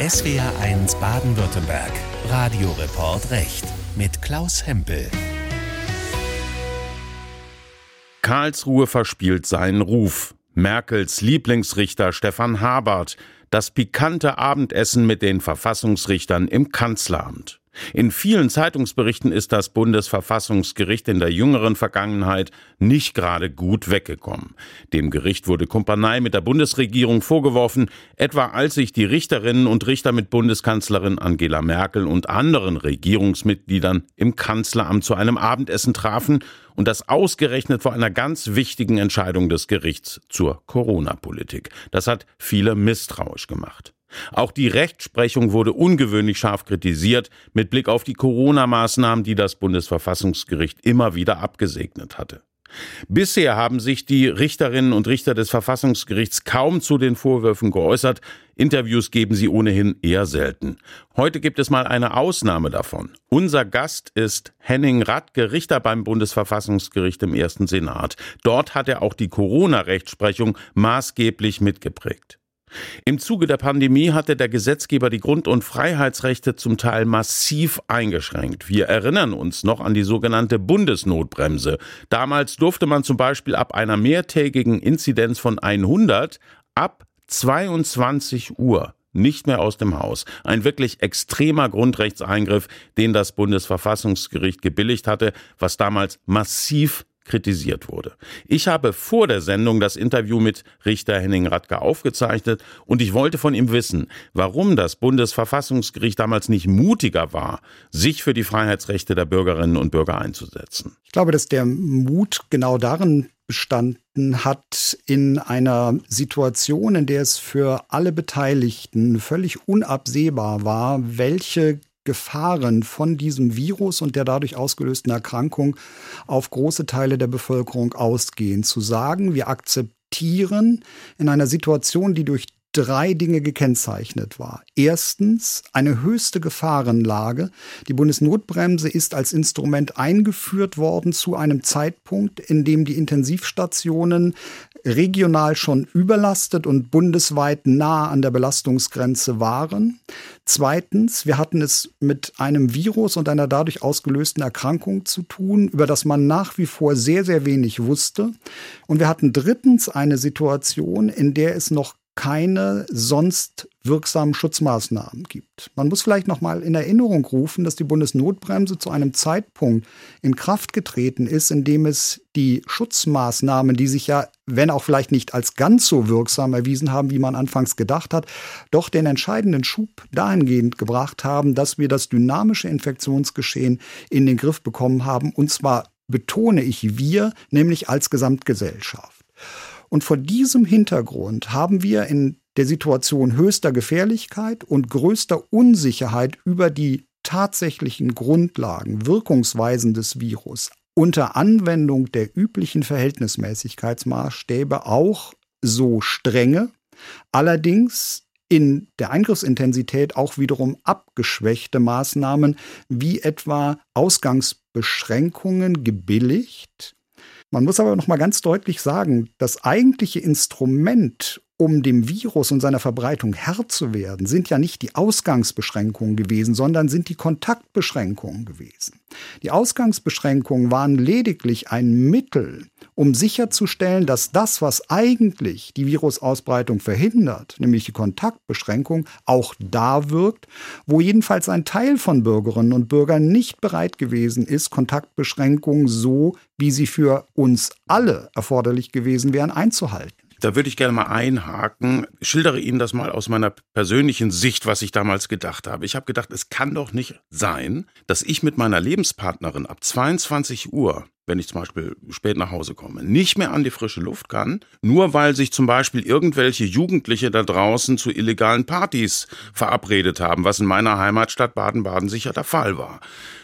SWR1 Baden-Württemberg. Radioreport Recht mit Klaus Hempel. Karlsruhe verspielt seinen Ruf. Merkels Lieblingsrichter Stefan Habert. Das pikante Abendessen mit den Verfassungsrichtern im Kanzleramt. In vielen Zeitungsberichten ist das Bundesverfassungsgericht in der jüngeren Vergangenheit nicht gerade gut weggekommen. Dem Gericht wurde Kumpanei mit der Bundesregierung vorgeworfen, etwa als sich die Richterinnen und Richter mit Bundeskanzlerin Angela Merkel und anderen Regierungsmitgliedern im Kanzleramt zu einem Abendessen trafen und das ausgerechnet vor einer ganz wichtigen Entscheidung des Gerichts zur Corona-Politik. Das hat viele misstrauisch gemacht. Auch die Rechtsprechung wurde ungewöhnlich scharf kritisiert mit Blick auf die Corona-Maßnahmen, die das Bundesverfassungsgericht immer wieder abgesegnet hatte. Bisher haben sich die Richterinnen und Richter des Verfassungsgerichts kaum zu den Vorwürfen geäußert. Interviews geben sie ohnehin eher selten. Heute gibt es mal eine Ausnahme davon. Unser Gast ist Henning Radke, Richter beim Bundesverfassungsgericht im ersten Senat. Dort hat er auch die Corona-Rechtsprechung maßgeblich mitgeprägt. Im Zuge der Pandemie hatte der Gesetzgeber die Grund- und Freiheitsrechte zum Teil massiv eingeschränkt. Wir erinnern uns noch an die sogenannte Bundesnotbremse. Damals durfte man zum Beispiel ab einer mehrtägigen Inzidenz von 100 ab 22 Uhr nicht mehr aus dem Haus. Ein wirklich extremer Grundrechtseingriff, den das Bundesverfassungsgericht gebilligt hatte, was damals massiv kritisiert wurde. Ich habe vor der Sendung das Interview mit Richter Henning Radke aufgezeichnet und ich wollte von ihm wissen, warum das Bundesverfassungsgericht damals nicht mutiger war, sich für die Freiheitsrechte der Bürgerinnen und Bürger einzusetzen. Ich glaube, dass der Mut genau darin bestanden hat in einer Situation, in der es für alle Beteiligten völlig unabsehbar war, welche Gefahren von diesem Virus und der dadurch ausgelösten Erkrankung auf große Teile der Bevölkerung ausgehen. Zu sagen, wir akzeptieren in einer Situation, die durch drei Dinge gekennzeichnet war. Erstens eine höchste Gefahrenlage. Die Bundesnotbremse ist als Instrument eingeführt worden zu einem Zeitpunkt, in dem die Intensivstationen regional schon überlastet und bundesweit nah an der Belastungsgrenze waren. Zweitens, wir hatten es mit einem Virus und einer dadurch ausgelösten Erkrankung zu tun, über das man nach wie vor sehr, sehr wenig wusste. Und wir hatten drittens eine Situation, in der es noch keine sonst wirksamen Schutzmaßnahmen gibt. Man muss vielleicht noch mal in Erinnerung rufen, dass die Bundesnotbremse zu einem Zeitpunkt in Kraft getreten ist, in dem es die Schutzmaßnahmen, die sich ja, wenn auch vielleicht nicht als ganz so wirksam erwiesen haben, wie man anfangs gedacht hat, doch den entscheidenden Schub dahingehend gebracht haben, dass wir das dynamische Infektionsgeschehen in den Griff bekommen haben, und zwar betone ich wir, nämlich als Gesamtgesellschaft. Und vor diesem Hintergrund haben wir in der Situation höchster Gefährlichkeit und größter Unsicherheit über die tatsächlichen Grundlagen, Wirkungsweisen des Virus unter Anwendung der üblichen Verhältnismäßigkeitsmaßstäbe auch so strenge, allerdings in der Eingriffsintensität auch wiederum abgeschwächte Maßnahmen wie etwa Ausgangsbeschränkungen gebilligt man muss aber noch mal ganz deutlich sagen, das eigentliche Instrument, um dem Virus und seiner Verbreitung Herr zu werden, sind ja nicht die Ausgangsbeschränkungen gewesen, sondern sind die Kontaktbeschränkungen gewesen. Die Ausgangsbeschränkungen waren lediglich ein Mittel, um sicherzustellen, dass das, was eigentlich die Virusausbreitung verhindert, nämlich die Kontaktbeschränkung, auch da wirkt, wo jedenfalls ein Teil von Bürgerinnen und Bürgern nicht bereit gewesen ist, Kontaktbeschränkungen so, wie sie für uns alle erforderlich gewesen wären, einzuhalten. Da würde ich gerne mal einhaken. Schildere Ihnen das mal aus meiner persönlichen Sicht, was ich damals gedacht habe. Ich habe gedacht, es kann doch nicht sein, dass ich mit meiner Lebenspartnerin ab 22 Uhr wenn ich zum Beispiel spät nach Hause komme, nicht mehr an die frische Luft kann, nur weil sich zum Beispiel irgendwelche Jugendliche da draußen zu illegalen Partys verabredet haben, was in meiner Heimatstadt Baden-Baden sicher der Fall war.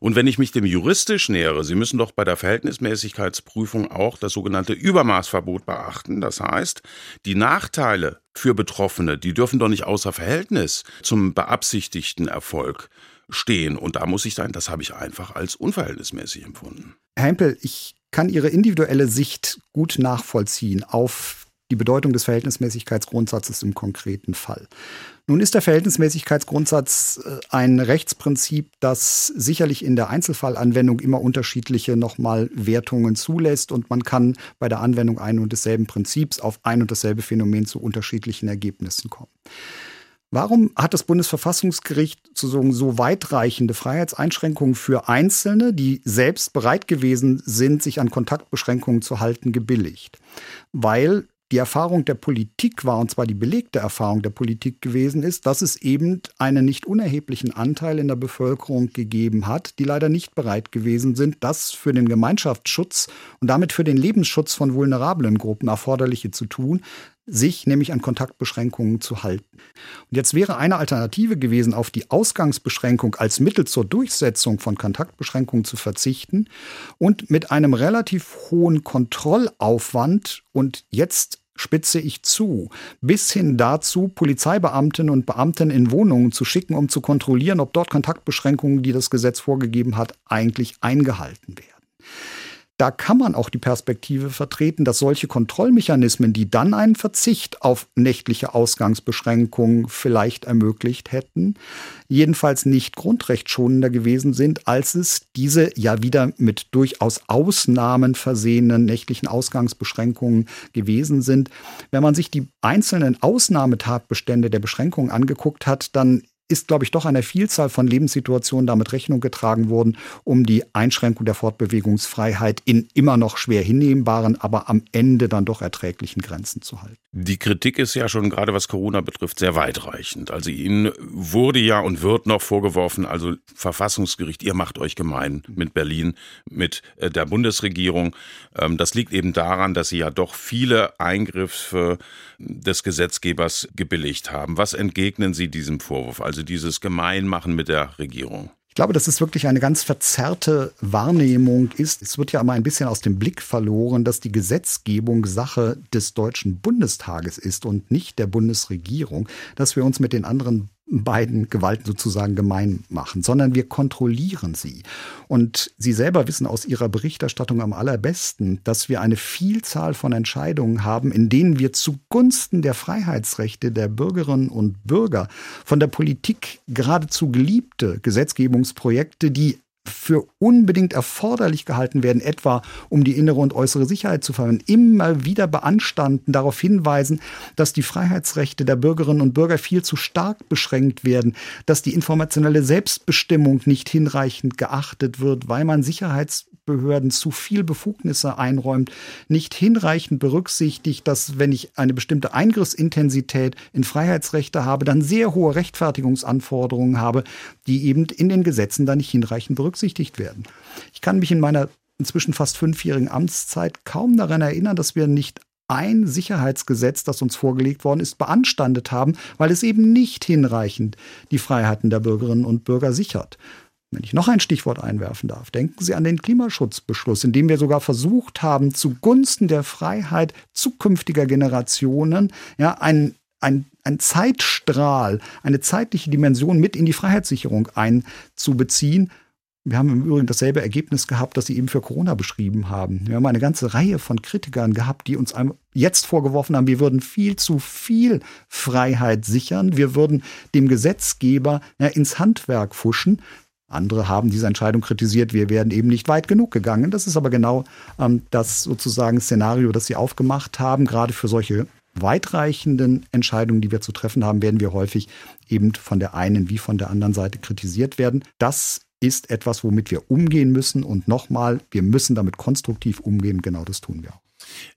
Und wenn ich mich dem juristisch nähere, Sie müssen doch bei der Verhältnismäßigkeitsprüfung auch das sogenannte Übermaßverbot beachten. Das heißt, die Nachteile für Betroffene, die dürfen doch nicht außer Verhältnis zum beabsichtigten Erfolg stehen. Und da muss ich sagen, das habe ich einfach als unverhältnismäßig empfunden. Herr Hempel, ich kann Ihre individuelle Sicht gut nachvollziehen auf die Bedeutung des Verhältnismäßigkeitsgrundsatzes im konkreten Fall. Nun ist der Verhältnismäßigkeitsgrundsatz äh, ein Rechtsprinzip, das sicherlich in der Einzelfallanwendung immer unterschiedliche nochmal Wertungen zulässt und man kann bei der Anwendung ein und desselben Prinzips auf ein und dasselbe Phänomen zu unterschiedlichen Ergebnissen kommen. Warum hat das Bundesverfassungsgericht so, so weitreichende Freiheitseinschränkungen für Einzelne, die selbst bereit gewesen sind, sich an Kontaktbeschränkungen zu halten, gebilligt? Weil die Erfahrung der Politik war, und zwar die belegte Erfahrung der Politik gewesen ist, dass es eben einen nicht unerheblichen Anteil in der Bevölkerung gegeben hat, die leider nicht bereit gewesen sind, das für den Gemeinschaftsschutz und damit für den Lebensschutz von vulnerablen Gruppen erforderliche zu tun, sich nämlich an Kontaktbeschränkungen zu halten. Und jetzt wäre eine Alternative gewesen, auf die Ausgangsbeschränkung als Mittel zur Durchsetzung von Kontaktbeschränkungen zu verzichten und mit einem relativ hohen Kontrollaufwand und jetzt spitze ich zu, bis hin dazu, Polizeibeamtinnen und Beamten in Wohnungen zu schicken, um zu kontrollieren, ob dort Kontaktbeschränkungen, die das Gesetz vorgegeben hat, eigentlich eingehalten werden da kann man auch die Perspektive vertreten, dass solche Kontrollmechanismen, die dann einen Verzicht auf nächtliche Ausgangsbeschränkungen vielleicht ermöglicht hätten, jedenfalls nicht grundrechtsschonender gewesen sind, als es diese ja wieder mit durchaus Ausnahmen versehenen nächtlichen Ausgangsbeschränkungen gewesen sind. Wenn man sich die einzelnen Ausnahmetatbestände der Beschränkungen angeguckt hat, dann ist, glaube ich, doch einer Vielzahl von Lebenssituationen damit Rechnung getragen worden, um die Einschränkung der Fortbewegungsfreiheit in immer noch schwer hinnehmbaren, aber am Ende dann doch erträglichen Grenzen zu halten. Die Kritik ist ja schon gerade was Corona betrifft sehr weitreichend. Also Ihnen wurde ja und wird noch vorgeworfen, also Verfassungsgericht, ihr macht euch gemein mit Berlin, mit äh, der Bundesregierung. Ähm, das liegt eben daran, dass Sie ja doch viele Eingriffe des Gesetzgebers gebilligt haben. Was entgegnen Sie diesem Vorwurf? Also also dieses Gemeinmachen mit der Regierung? Ich glaube, dass es wirklich eine ganz verzerrte Wahrnehmung ist. Es wird ja immer ein bisschen aus dem Blick verloren, dass die Gesetzgebung Sache des Deutschen Bundestages ist und nicht der Bundesregierung, dass wir uns mit den anderen beiden Gewalten sozusagen gemein machen, sondern wir kontrollieren sie. Und Sie selber wissen aus Ihrer Berichterstattung am allerbesten, dass wir eine Vielzahl von Entscheidungen haben, in denen wir zugunsten der Freiheitsrechte der Bürgerinnen und Bürger von der Politik geradezu geliebte Gesetzgebungsprojekte, die für unbedingt erforderlich gehalten werden, etwa um die innere und äußere Sicherheit zu verhindern, immer wieder beanstanden, darauf hinweisen, dass die Freiheitsrechte der Bürgerinnen und Bürger viel zu stark beschränkt werden, dass die informationelle Selbstbestimmung nicht hinreichend geachtet wird, weil man Sicherheits Behörden zu viel Befugnisse einräumt, nicht hinreichend berücksichtigt, dass wenn ich eine bestimmte Eingriffsintensität in Freiheitsrechte habe, dann sehr hohe Rechtfertigungsanforderungen habe, die eben in den Gesetzen dann nicht hinreichend berücksichtigt werden. Ich kann mich in meiner inzwischen fast fünfjährigen Amtszeit kaum daran erinnern, dass wir nicht ein Sicherheitsgesetz, das uns vorgelegt worden ist, beanstandet haben, weil es eben nicht hinreichend die Freiheiten der Bürgerinnen und Bürger sichert. Wenn ich noch ein Stichwort einwerfen darf, denken Sie an den Klimaschutzbeschluss, in dem wir sogar versucht haben, zugunsten der Freiheit zukünftiger Generationen ja, ein, ein, ein Zeitstrahl, eine zeitliche Dimension mit in die Freiheitssicherung einzubeziehen. Wir haben im Übrigen dasselbe Ergebnis gehabt, das Sie eben für Corona beschrieben haben. Wir haben eine ganze Reihe von Kritikern gehabt, die uns jetzt vorgeworfen haben, wir würden viel zu viel Freiheit sichern, wir würden dem Gesetzgeber ja, ins Handwerk fuschen. Andere haben diese Entscheidung kritisiert, wir werden eben nicht weit genug gegangen. Das ist aber genau ähm, das sozusagen Szenario, das Sie aufgemacht haben. Gerade für solche weitreichenden Entscheidungen, die wir zu treffen haben, werden wir häufig eben von der einen wie von der anderen Seite kritisiert werden. Das ist etwas, womit wir umgehen müssen. Und nochmal, wir müssen damit konstruktiv umgehen. Genau das tun wir auch.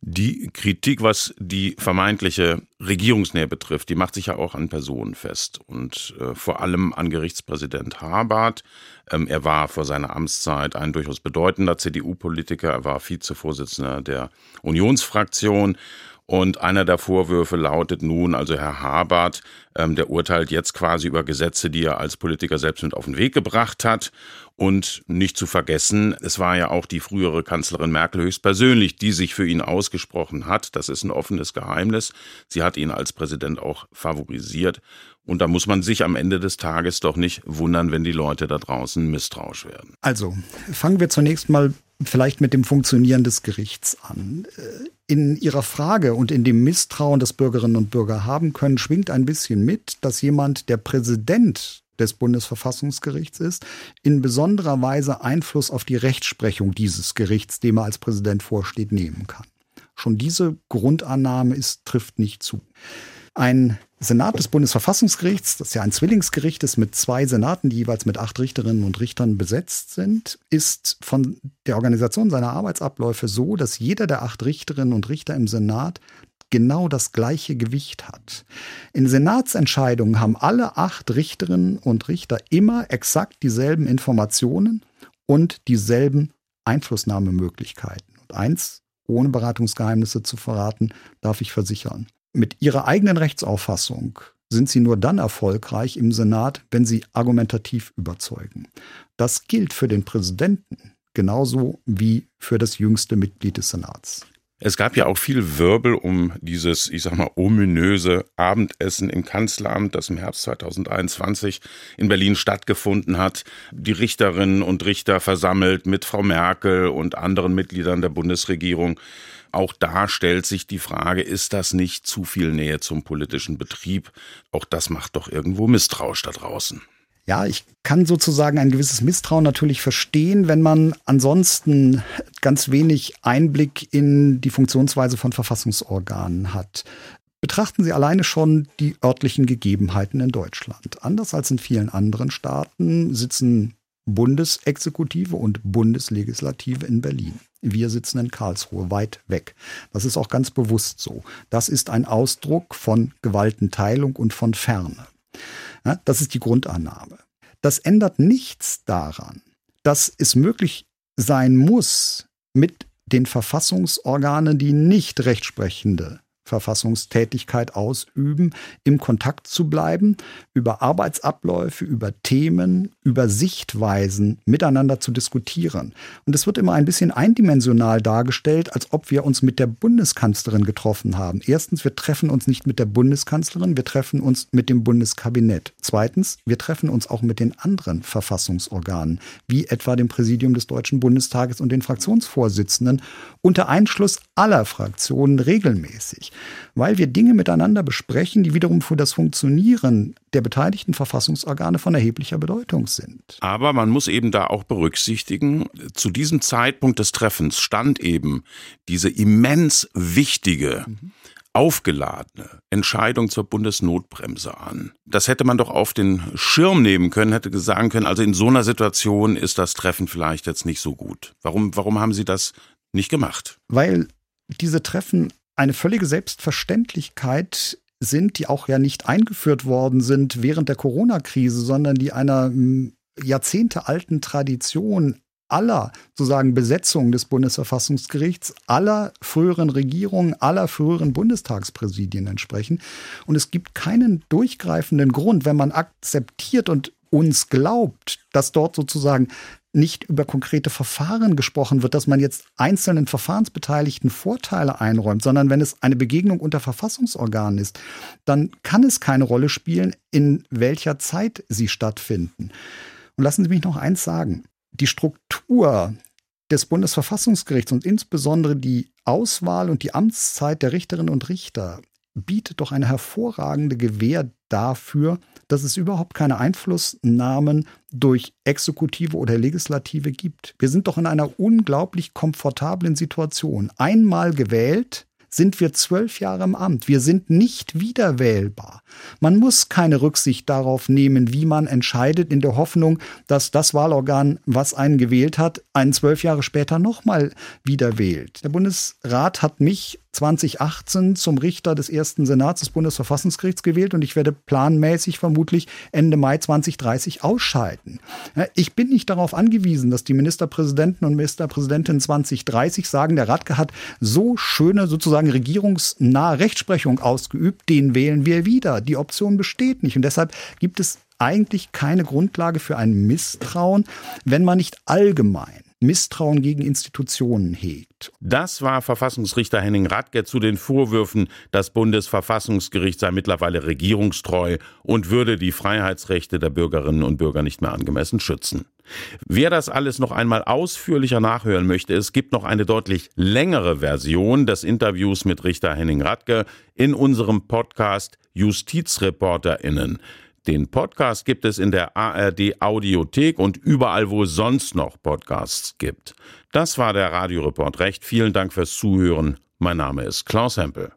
Die Kritik, was die vermeintliche Regierungsnähe betrifft, die macht sich ja auch an Personen fest und äh, vor allem an Gerichtspräsident Habart. Ähm, er war vor seiner Amtszeit ein durchaus bedeutender CDU-Politiker, er war Vizevorsitzender der Unionsfraktion und einer der Vorwürfe lautet nun, also Herr Habart, ähm, der urteilt jetzt quasi über Gesetze, die er als Politiker selbst mit auf den Weg gebracht hat. Und nicht zu vergessen, es war ja auch die frühere Kanzlerin Merkel höchstpersönlich, die sich für ihn ausgesprochen hat. Das ist ein offenes Geheimnis. Sie hat ihn als Präsident auch favorisiert. Und da muss man sich am Ende des Tages doch nicht wundern, wenn die Leute da draußen misstrauisch werden. Also fangen wir zunächst mal vielleicht mit dem Funktionieren des Gerichts an. Äh, in Ihrer Frage und in dem Misstrauen, das Bürgerinnen und Bürger haben können, schwingt ein bisschen mit, dass jemand, der Präsident des Bundesverfassungsgerichts ist, in besonderer Weise Einfluss auf die Rechtsprechung dieses Gerichts, dem er als Präsident vorsteht, nehmen kann. Schon diese Grundannahme ist, trifft nicht zu. Ein Senat des Bundesverfassungsgerichts, das ja ein Zwillingsgericht ist mit zwei Senaten, die jeweils mit acht Richterinnen und Richtern besetzt sind, ist von der Organisation seiner Arbeitsabläufe so, dass jeder der acht Richterinnen und Richter im Senat genau das gleiche Gewicht hat. In Senatsentscheidungen haben alle acht Richterinnen und Richter immer exakt dieselben Informationen und dieselben Einflussnahmemöglichkeiten. Und eins, ohne Beratungsgeheimnisse zu verraten, darf ich versichern. Mit ihrer eigenen Rechtsauffassung sind sie nur dann erfolgreich im Senat, wenn sie argumentativ überzeugen. Das gilt für den Präsidenten genauso wie für das jüngste Mitglied des Senats. Es gab ja auch viel Wirbel um dieses, ich sag mal, ominöse Abendessen im Kanzleramt, das im Herbst 2021 in Berlin stattgefunden hat. Die Richterinnen und Richter versammelt mit Frau Merkel und anderen Mitgliedern der Bundesregierung. Auch da stellt sich die Frage, ist das nicht zu viel Nähe zum politischen Betrieb? Auch das macht doch irgendwo misstrauisch da draußen. Ja, ich kann sozusagen ein gewisses Misstrauen natürlich verstehen, wenn man ansonsten ganz wenig Einblick in die Funktionsweise von Verfassungsorganen hat. Betrachten Sie alleine schon die örtlichen Gegebenheiten in Deutschland. Anders als in vielen anderen Staaten sitzen Bundesexekutive und Bundeslegislative in Berlin. Wir sitzen in Karlsruhe, weit weg. Das ist auch ganz bewusst so. Das ist ein Ausdruck von Gewaltenteilung und von Ferne. Das ist die Grundannahme. Das ändert nichts daran, dass es möglich sein muss, mit den Verfassungsorganen, die nicht rechtsprechende Verfassungstätigkeit ausüben, im Kontakt zu bleiben, über Arbeitsabläufe, über Themen, über Sichtweisen miteinander zu diskutieren. Und es wird immer ein bisschen eindimensional dargestellt, als ob wir uns mit der Bundeskanzlerin getroffen haben. Erstens, wir treffen uns nicht mit der Bundeskanzlerin, wir treffen uns mit dem Bundeskabinett. Zweitens, wir treffen uns auch mit den anderen Verfassungsorganen, wie etwa dem Präsidium des Deutschen Bundestages und den Fraktionsvorsitzenden, unter Einschluss aller Fraktionen regelmäßig weil wir Dinge miteinander besprechen, die wiederum für das Funktionieren der beteiligten Verfassungsorgane von erheblicher Bedeutung sind. Aber man muss eben da auch berücksichtigen, zu diesem Zeitpunkt des Treffens stand eben diese immens wichtige mhm aufgeladene Entscheidung zur Bundesnotbremse an. Das hätte man doch auf den Schirm nehmen können, hätte sagen können, also in so einer Situation ist das Treffen vielleicht jetzt nicht so gut. Warum, warum haben Sie das nicht gemacht? Weil diese Treffen eine völlige Selbstverständlichkeit sind, die auch ja nicht eingeführt worden sind während der Corona-Krise, sondern die einer hm, jahrzehntealten Tradition aller sozusagen Besetzungen des Bundesverfassungsgerichts, aller früheren Regierungen, aller früheren Bundestagspräsidien entsprechen. Und es gibt keinen durchgreifenden Grund, wenn man akzeptiert und uns glaubt, dass dort sozusagen nicht über konkrete Verfahren gesprochen wird, dass man jetzt einzelnen Verfahrensbeteiligten Vorteile einräumt, sondern wenn es eine Begegnung unter Verfassungsorganen ist, dann kann es keine Rolle spielen, in welcher Zeit sie stattfinden. Und lassen Sie mich noch eins sagen. Die Struktur des Bundesverfassungsgerichts und insbesondere die Auswahl und die Amtszeit der Richterinnen und Richter bietet doch eine hervorragende Gewähr dafür, dass es überhaupt keine Einflussnahmen durch Exekutive oder Legislative gibt. Wir sind doch in einer unglaublich komfortablen Situation. Einmal gewählt, sind wir zwölf Jahre im Amt. Wir sind nicht wiederwählbar. Man muss keine Rücksicht darauf nehmen, wie man entscheidet, in der Hoffnung, dass das Wahlorgan, was einen gewählt hat, einen zwölf Jahre später nochmal wieder wählt. Der Bundesrat hat mich 2018 zum Richter des ersten Senats des Bundesverfassungsgerichts gewählt und ich werde planmäßig vermutlich Ende Mai 2030 ausscheiden. Ich bin nicht darauf angewiesen, dass die Ministerpräsidenten und Ministerpräsidentinnen 2030 sagen, der Radke hat so schöne sozusagen regierungsnahe Rechtsprechung ausgeübt, den wählen wir wieder. Die Option besteht nicht und deshalb gibt es eigentlich keine Grundlage für ein Misstrauen, wenn man nicht allgemein Misstrauen gegen Institutionen hegt. Das war Verfassungsrichter Henning Radke zu den Vorwürfen, das Bundesverfassungsgericht sei mittlerweile regierungstreu und würde die Freiheitsrechte der Bürgerinnen und Bürger nicht mehr angemessen schützen. Wer das alles noch einmal ausführlicher nachhören möchte, es gibt noch eine deutlich längere Version des Interviews mit Richter Henning Radke in unserem Podcast JustizreporterInnen. Den Podcast gibt es in der ARD Audiothek und überall, wo es sonst noch Podcasts gibt. Das war der Radioreport Recht. Vielen Dank fürs Zuhören. Mein Name ist Klaus Hempel.